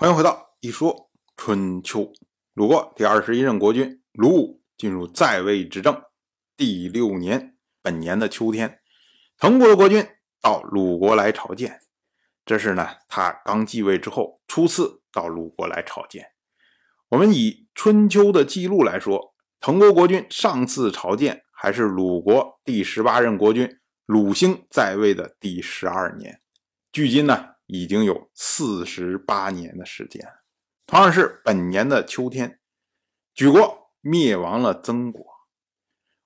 欢迎回到一说春秋。鲁国第二十一任国君鲁武进入在位执政第六年，本年的秋天，滕国的国君到鲁国来朝见。这是呢，他刚继位之后初次到鲁国来朝见。我们以春秋的记录来说，滕国国君上次朝见还是鲁国第十八任国君鲁兴在位的第十二年，距今呢。已经有四十八年的时间，同样是本年的秋天，举国灭亡了曾国。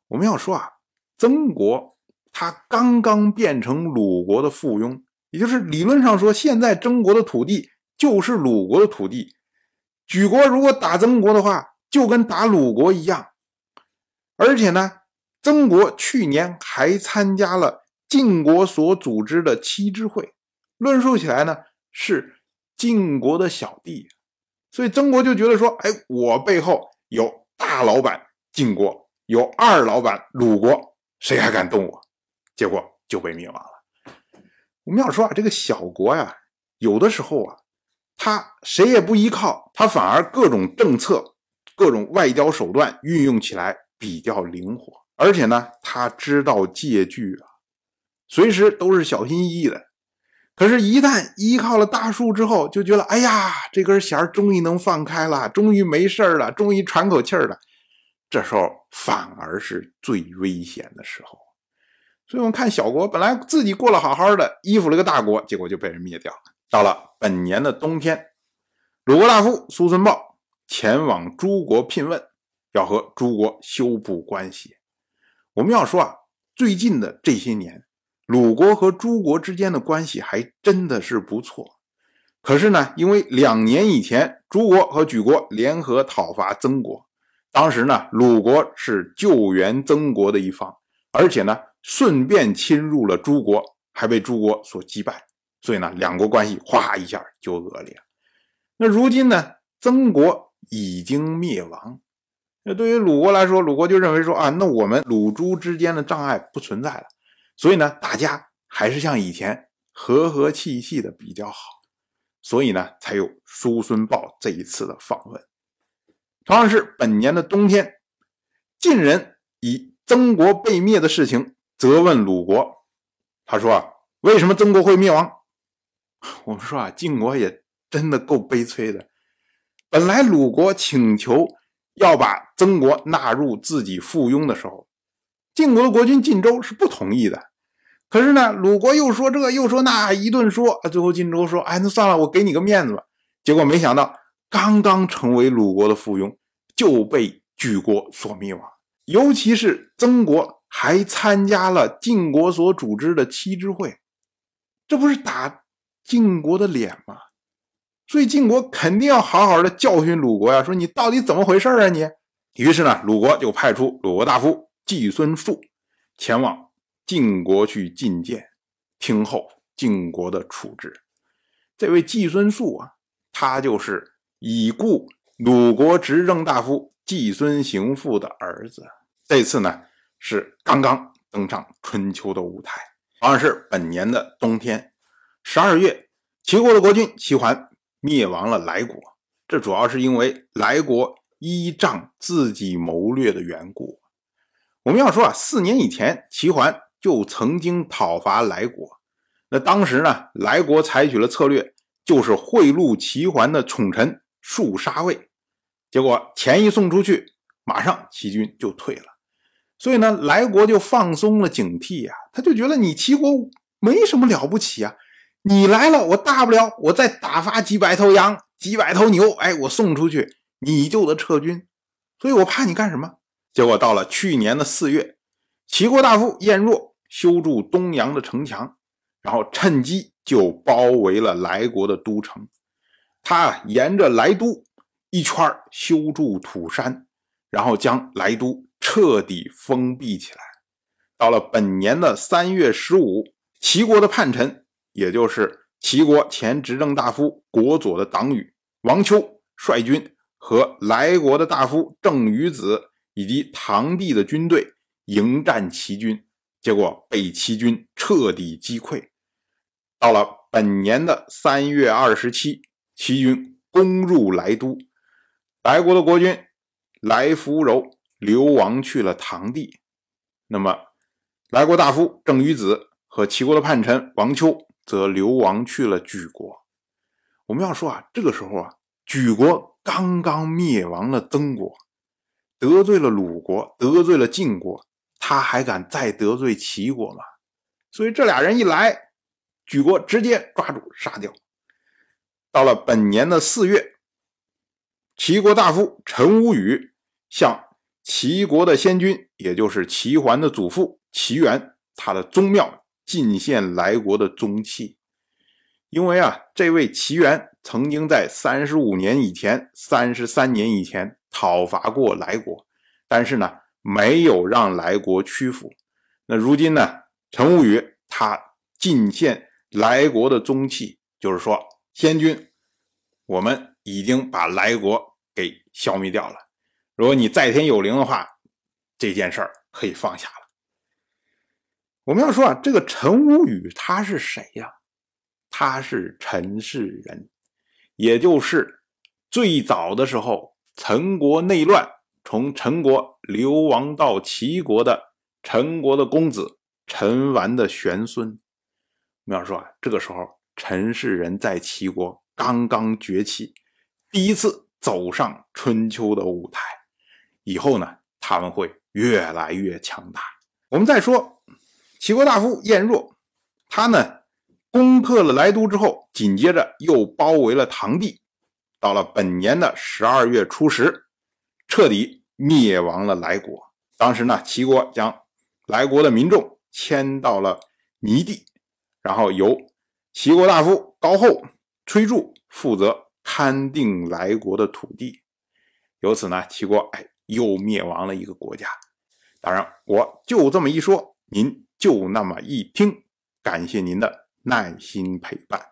我们要说啊，曾国他刚刚变成鲁国的附庸，也就是理论上说，现在曾国的土地就是鲁国的土地。举国如果打曾国的话，就跟打鲁国一样。而且呢，曾国去年还参加了晋国所组织的七支会。论述起来呢，是晋国的小弟，所以曾国就觉得说：“哎，我背后有大老板晋国，有二老板鲁国，谁还敢动我？”结果就被灭亡了。我们要说啊，这个小国呀，有的时候啊，他谁也不依靠，他反而各种政策、各种外交手段运用起来比较灵活，而且呢，他知道借据啊，随时都是小心翼翼的。可是，一旦依靠了大树之后，就觉得，哎呀，这根弦终于能放开了，终于没事了，终于喘口气了。这时候反而是最危险的时候。所以，我们看小国本来自己过得好好的，依附了个大国，结果就被人灭掉了。到了本年的冬天，鲁国大夫苏孙豹前往诸国聘问，要和诸国修补关系。我们要说啊，最近的这些年。鲁国和诸国之间的关系还真的是不错，可是呢，因为两年以前诸国和举国联合讨伐曾国，当时呢，鲁国是救援曾国的一方，而且呢，顺便侵入了诸国，还被诸国所击败，所以呢，两国关系哗一下就恶劣。了。那如今呢，曾国已经灭亡，那对于鲁国来说，鲁国就认为说啊，那我们鲁朱之间的障碍不存在了。所以呢，大家还是像以前和和气气的比较好，所以呢，才有叔孙豹这一次的访问。同样是本年的冬天，晋人以曾国被灭的事情责问鲁国，他说：“啊，为什么曾国会灭亡？” 我们说啊，晋国也真的够悲催的。本来鲁国请求要把曾国纳入自己附庸的时候，晋国的国君晋州是不同意的。可是呢，鲁国又说这又说那，一顿说，最后晋州说：“哎，那算了，我给你个面子吧。”结果没想到，刚刚成为鲁国的附庸，就被举国所灭亡。尤其是曾国还参加了晋国所组织的七之会，这不是打晋国的脸吗？所以晋国肯定要好好的教训鲁国呀，说你到底怎么回事啊你？于是呢，鲁国就派出鲁国大夫季孙树前往。晋国去觐见，听候晋国的处置。这位季孙宿啊，他就是已故鲁国执政大夫季孙行父的儿子。这次呢，是刚刚登上春秋的舞台。同样是本年的冬天，十二月，齐国的国君齐桓灭亡了莱国。这主要是因为莱国依仗自己谋略的缘故。我们要说啊，四年以前，齐桓。就曾经讨伐莱国，那当时呢，莱国采取了策略，就是贿赂齐桓的宠臣数杀卫，结果钱一送出去，马上齐军就退了，所以呢，莱国就放松了警惕呀，他就觉得你齐国没什么了不起啊，你来了，我大不了我再打发几百头羊、几百头牛，哎，我送出去，你就得撤军，所以我怕你干什么？结果到了去年的四月，齐国大夫晏若。修筑东阳的城墙，然后趁机就包围了莱国的都城。他沿着莱都一圈修筑土山，然后将莱都彻底封闭起来。到了本年的三月十五，齐国的叛臣，也就是齐国前执政大夫国佐的党羽王丘率军和莱国的大夫郑于子以及唐帝的军队迎战齐军。结果被齐军彻底击溃。到了本年的三月二十七，齐军攻入莱都。莱国的国君莱福柔流亡去了唐地，那么莱国大夫郑于子和齐国的叛臣王丘则流亡去了莒国。我们要说啊，这个时候啊，莒国刚刚灭亡了曾国，得罪了鲁国，得罪了晋国，他还敢再得罪齐国吗？所以这俩人一来，举国直接抓住杀掉。到了本年的四月。齐国大夫陈无宇向齐国的先君，也就是齐桓的祖父齐元，他的宗庙进献来国的宗器。因为啊，这位齐元曾经在三十五年以前、三十三年以前讨伐过来国，但是呢，没有让来国屈服。那如今呢，陈无宇他进献来国的宗器，就是说，先君，我们。已经把来国给消灭掉了。如果你在天有灵的话，这件事儿可以放下了。我们要说啊，这个陈无宇他是谁呀？他是陈氏人，也就是最早的时候陈国内乱，从陈国流亡到齐国的陈国的公子陈完的玄孙。我们要说啊，这个时候陈氏人在齐国刚刚崛起。第一次走上春秋的舞台，以后呢，他们会越来越强大。我们再说齐国大夫晏若，他呢攻克了莱都之后，紧接着又包围了唐地。到了本年的十二月初十，彻底灭亡了来国。当时呢，齐国将来国的民众迁到了泥地，然后由齐国大夫高后、崔杼负责。勘定来国的土地，由此呢，齐国哎又灭亡了一个国家。当然，我就这么一说，您就那么一听。感谢您的耐心陪伴。